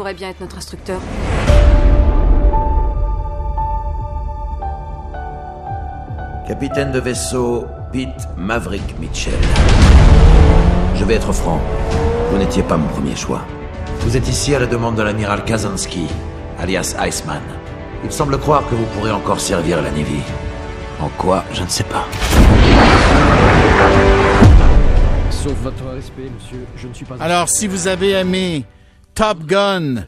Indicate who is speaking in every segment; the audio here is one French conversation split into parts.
Speaker 1: pourrait bien être notre instructeur.
Speaker 2: Capitaine de vaisseau Pete Maverick Mitchell. Je vais être franc, vous n'étiez pas mon premier choix. Vous êtes ici à la demande de l'amiral Kazansky, alias Iceman. Il semble croire que vous pourrez encore servir la Navy. En quoi, je ne sais pas.
Speaker 3: Sauf votre respect, monsieur, je ne suis pas...
Speaker 4: Alors, si vous avez aimé Top Gun,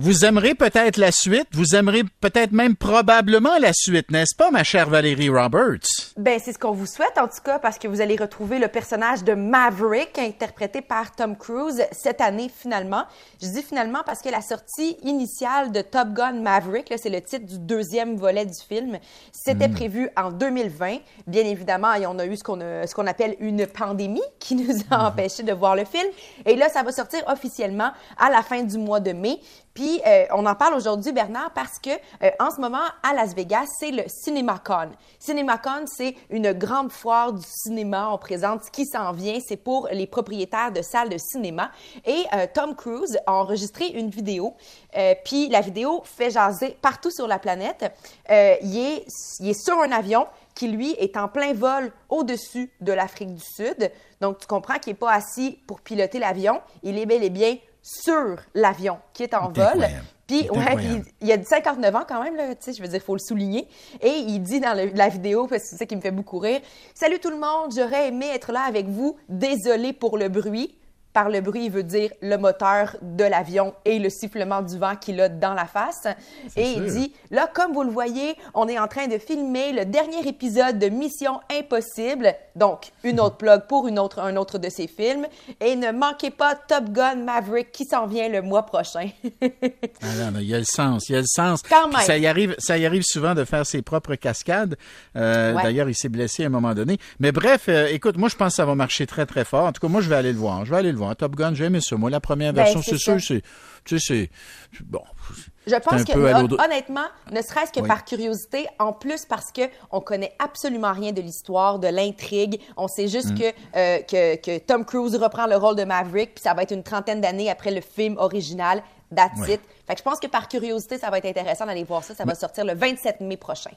Speaker 4: vous aimerez peut-être la suite, vous aimerez peut-être même probablement la suite, n'est-ce pas, ma chère Valérie Roberts?
Speaker 5: Ben, c'est ce qu'on vous souhaite, en tout cas, parce que vous allez retrouver le personnage de Maverick, interprété par Tom Cruise, cette année, finalement. Je dis finalement parce que la sortie initiale de Top Gun Maverick, c'est le titre du deuxième volet du film, c'était prévu en 2020. Bien évidemment, et on a eu ce qu'on a- ce qu'on appelle une pandémie qui nous a empêchés de voir le film. Et là, ça va sortir officiellement à la fin du mois de mai. Puis euh, on en parle aujourd'hui, Bernard, parce que euh, en ce moment à Las Vegas, c'est le CinemaCon. CinemaCon, c'est une grande foire du cinéma. On présente qui s'en vient. C'est pour les propriétaires de salles de cinéma. Et euh, Tom Cruise a enregistré une vidéo. Puis la vidéo fait jaser partout sur la planète. Il, est, il est sur un avion qui, lui, est en plein vol au-dessus de l'Afrique du Sud. Donc, tu comprends qu'il n'est pas assis pour piloter l'avion. Il est bel et bien sur l'avion qui est en vol. Puis, ouais, puis il a 59 ans quand même, là, tu sais, je veux dire, il faut le souligner. Et il dit dans le- la vidéo, parce que c'est ça qui me fait beaucoup rire, « Salut tout le monde, j'aurais aimé être là avec vous. Désolé pour le bruit. » Par le bruit, il veut dire le moteur de l'avion et le sifflement du vent qu'il a dans la face. Et il dit, là, comme vous le voyez, on est en train de filmer le dernier épisode de Mission Impossible. Donc, une autre plug pour une autre, un autre de ses films. Et ne manquez pas Top Gun Maverick qui s'en vient le mois prochain.
Speaker 4: Ah non, non, il y a le sens, il y a le sens.
Speaker 5: Quand même.
Speaker 4: Ça y arrive, ça y arrive souvent de faire ses propres cascades. Euh,
Speaker 5: Ouais.
Speaker 4: D'ailleurs, il s'est blessé à un moment donné. Mais bref, euh, écoute, moi je pense que ça va marcher très très fort. En tout cas, moi je vais aller le voir. Je vais aller le voir. Top Gun, j'ai aimé ça. Moi, la première
Speaker 5: Ben,
Speaker 4: version,
Speaker 5: c'est
Speaker 4: sûr, c'est, tu sais, c'est bon.
Speaker 5: Je pense que, hon- honnêtement, ne serait-ce que
Speaker 4: Oui.
Speaker 5: par curiosité, en plus parce que on connaît absolument rien de l'histoire, de l'intrigue. On sait juste
Speaker 4: Mm.
Speaker 5: que, euh, que, que Tom Cruise reprend le rôle de Maverick, puis ça va être une trentaine d'années après le film original. That's it. Fait que je pense que par curiosité, ça va être intéressant d'aller voir ça. Ça va sortir le 27 mai prochain.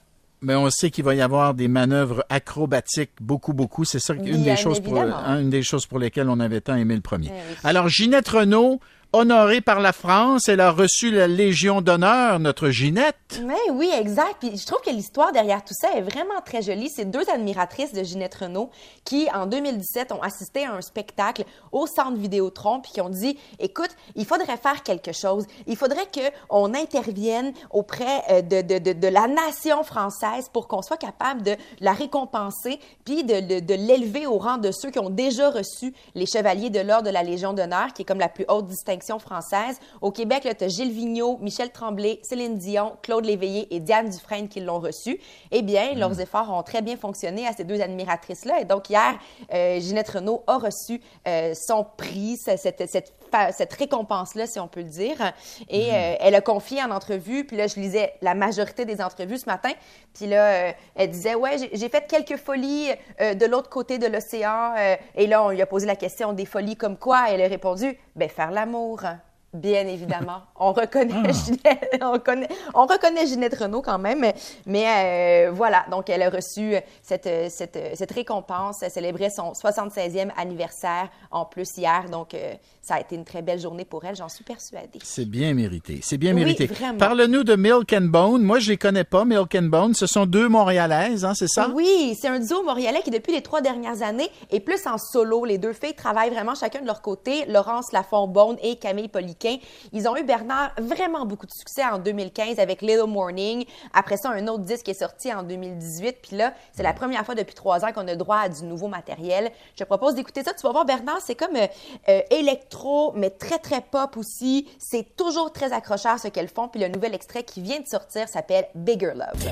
Speaker 4: Mais on sait qu'il va y avoir des manœuvres acrobatiques, beaucoup, beaucoup. C'est ça, une
Speaker 5: Bien
Speaker 4: des choses pour,
Speaker 5: évidemment.
Speaker 4: hein, une des choses pour lesquelles on avait tant aimé le premier.
Speaker 5: Eh oui.
Speaker 4: Alors, Ginette Renault, honorée par la France, elle a reçu la Légion d'honneur, notre Ginette.
Speaker 5: Mais oui, exact. Puis je trouve que l'histoire derrière tout ça est vraiment très jolie. C'est deux admiratrices de Ginette Renault qui, en 2017, ont assisté à un spectacle au Centre Vidéotron puis qui ont dit, écoute, il faudrait faire quelque chose. Il faudrait qu'on intervienne auprès euh, de, de, de, de la nation française pour qu'on soit capable de la récompenser puis de, l'élever au rang de ceux qui ont déjà reçu les chevaliers de l'ordre de la Légion d'honneur, qui est comme la plus haute distinction française. Au Québec, tu as Gilles Vigneault, Michel Tremblay, Céline Dion, Claude Léveillé et Diane Dufresne qui l'ont reçu. Eh bien, leurs efforts ont très bien fonctionné à ces deux admiratrices-là. Et donc, hier, euh, Ginette Renault a reçu euh, son prix, ce- cette, cette, cette récompense-là, si on peut le dire. Et euh, elle a confié en entrevue, puis là, je lisais la majorité des entrevues ce matin, puis là, euh, elle disait, ouais, j'ai- fait quelques folies euh, de l'autre côté de l'océan. et là, on lui a posé la question des folies comme quoi? Elle a répondu, ben faire l'amour. Bien évidemment. On reconnaît, Ginette, on, connaît- on reconnaît Ginette Renault quand même. Mais, euh, voilà, donc elle a reçu cette, cette, cette récompense. Elle célébrait son 76e anniversaire en plus hier. Donc, euh, ça a été une très belle journée pour elle, j'en suis persuadée.
Speaker 4: C'est bien mérité. C'est bien
Speaker 5: Oui,
Speaker 4: mérité. Parle-nous de Milk and Bone. Moi, je les connais pas, Milk and Bone. Ce sont deux Montréalaises, hein, c'est ça?
Speaker 5: Oui, c'est un duo montréalais qui, depuis les trois dernières années, est plus en solo. Les deux filles travaillent vraiment chacun de leur côté. Laurence Lafont-Bone et Camille Ils ont eu, Bernard, vraiment beaucoup de succès en 2015 avec Little Morning. Après ça, un autre disque est sorti en 2018. Puis là, c'est la première fois depuis trois ans qu'on a droit à du nouveau matériel. Je te propose d'écouter ça. Tu vas voir, Bernard, c'est comme euh, euh, électro, mais très, très pop aussi. C'est toujours très accrocheur ce qu'elles font. Puis le nouvel extrait qui vient de sortir s'appelle Bigger Love.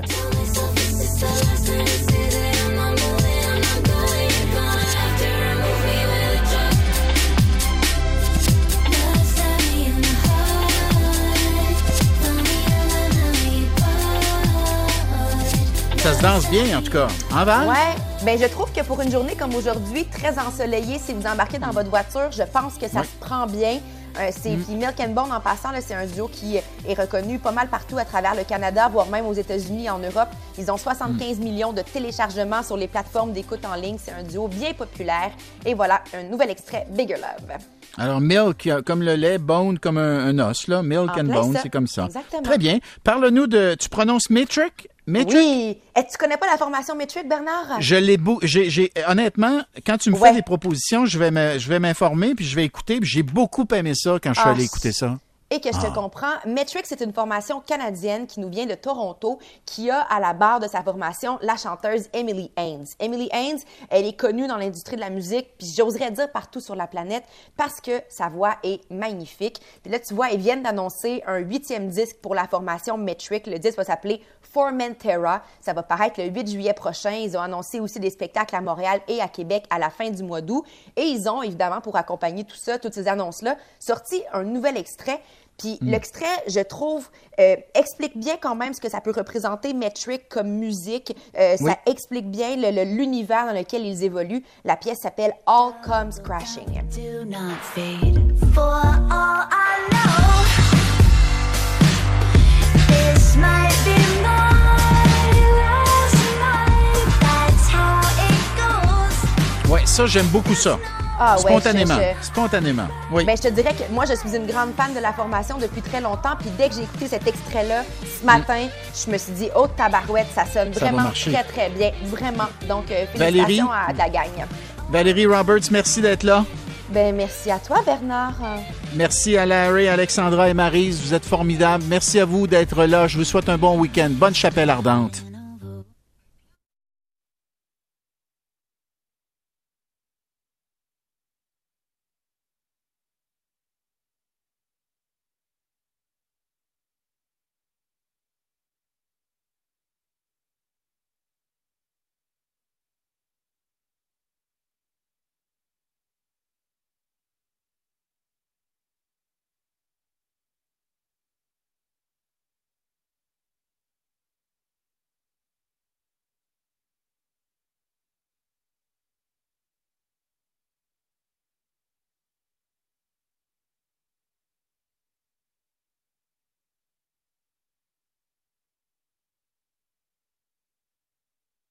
Speaker 4: Ça se danse bien, en tout cas. En Val?
Speaker 5: Ouais, ben je trouve que pour une journée comme aujourd'hui, très ensoleillée, si vous embarquez dans votre voiture, je pense que ça se prend bien. Euh, c'est puis Milk and Bone en passant, c'est un duo qui est reconnu pas mal partout à travers le Canada, voire même aux États-Unis, en Europe. Ils ont 75 millions de téléchargements sur les plateformes d'écoute en ligne. C'est un duo bien populaire. Et voilà, un nouvel extrait, Bigger Love.
Speaker 4: Alors, milk, euh, comme le lait, bone comme un, un os, là. Milk
Speaker 5: En
Speaker 4: and bone, c'est comme ça.
Speaker 5: Exactement.
Speaker 4: Très bien. Parle-nous de. Tu prononces metric? Metric?
Speaker 5: Oui. Et tu connais pas la formation Metric, Bernard?
Speaker 4: Je l'ai beau, j'ai, j'ai- honnêtement, quand tu me
Speaker 5: Ouais.
Speaker 4: fais des propositions, je vais me, je vais m'informer puis je vais écouter. Puis j'ai beaucoup aimé ça quand je suis
Speaker 5: Ah,
Speaker 4: allé écouter ça.
Speaker 5: Et que je
Speaker 4: Ah.
Speaker 5: te comprends, Metric, c'est une formation canadienne qui nous vient de Toronto, qui a à la barre de sa formation la chanteuse Emily Haynes. Emily Haynes, elle est connue dans l'industrie de la musique, puis j'oserais dire partout sur la planète, parce que sa voix est magnifique. Puis là, tu vois, ils viennent d'annoncer un huitième disque pour la formation Metric. Le disque va s'appeler Formentera. Ça va paraître le 8 juillet prochain. Ils ont annoncé aussi des spectacles à Montréal et à Québec à la fin du mois d'août. Et ils ont, évidemment, pour accompagner tout ça, toutes ces annonces-là, sorti un nouvel extrait. Puis l'extrait, je trouve, euh, explique bien quand même ce que ça peut représenter Metric comme musique. Euh,
Speaker 4: Oui.
Speaker 5: Ça explique bien le- le- l'univers dans lequel ils évoluent. La pièce s'appelle All Comes Crashing.
Speaker 1: do not fade. For all I know, this might be my last night. That's how it goes.
Speaker 4: Ouais, ça, j'aime beaucoup ça.
Speaker 5: Ah ouais,
Speaker 4: Spontanément.
Speaker 5: je- je-
Speaker 4: Spontanément. Oui.
Speaker 5: Ben, je te dirais que moi, je suis une grande fan de la formation depuis très longtemps. Puis dès que j'ai écouté cet extrait-là, ce matin, je me suis dit, oh, tabarouette, ça sonne
Speaker 4: Ça
Speaker 5: vraiment très, très bien. Vraiment. Donc, euh,
Speaker 4: Valérie?
Speaker 5: félicitations à la gang.
Speaker 4: Valérie Roberts, merci d'être là.
Speaker 5: Ben, merci à toi, Bernard.
Speaker 4: Merci à Larry, Alexandra et Marise. Vous êtes formidables. Merci à vous d'être là. Je vous souhaite un bon week-end. Bonne chapelle ardente.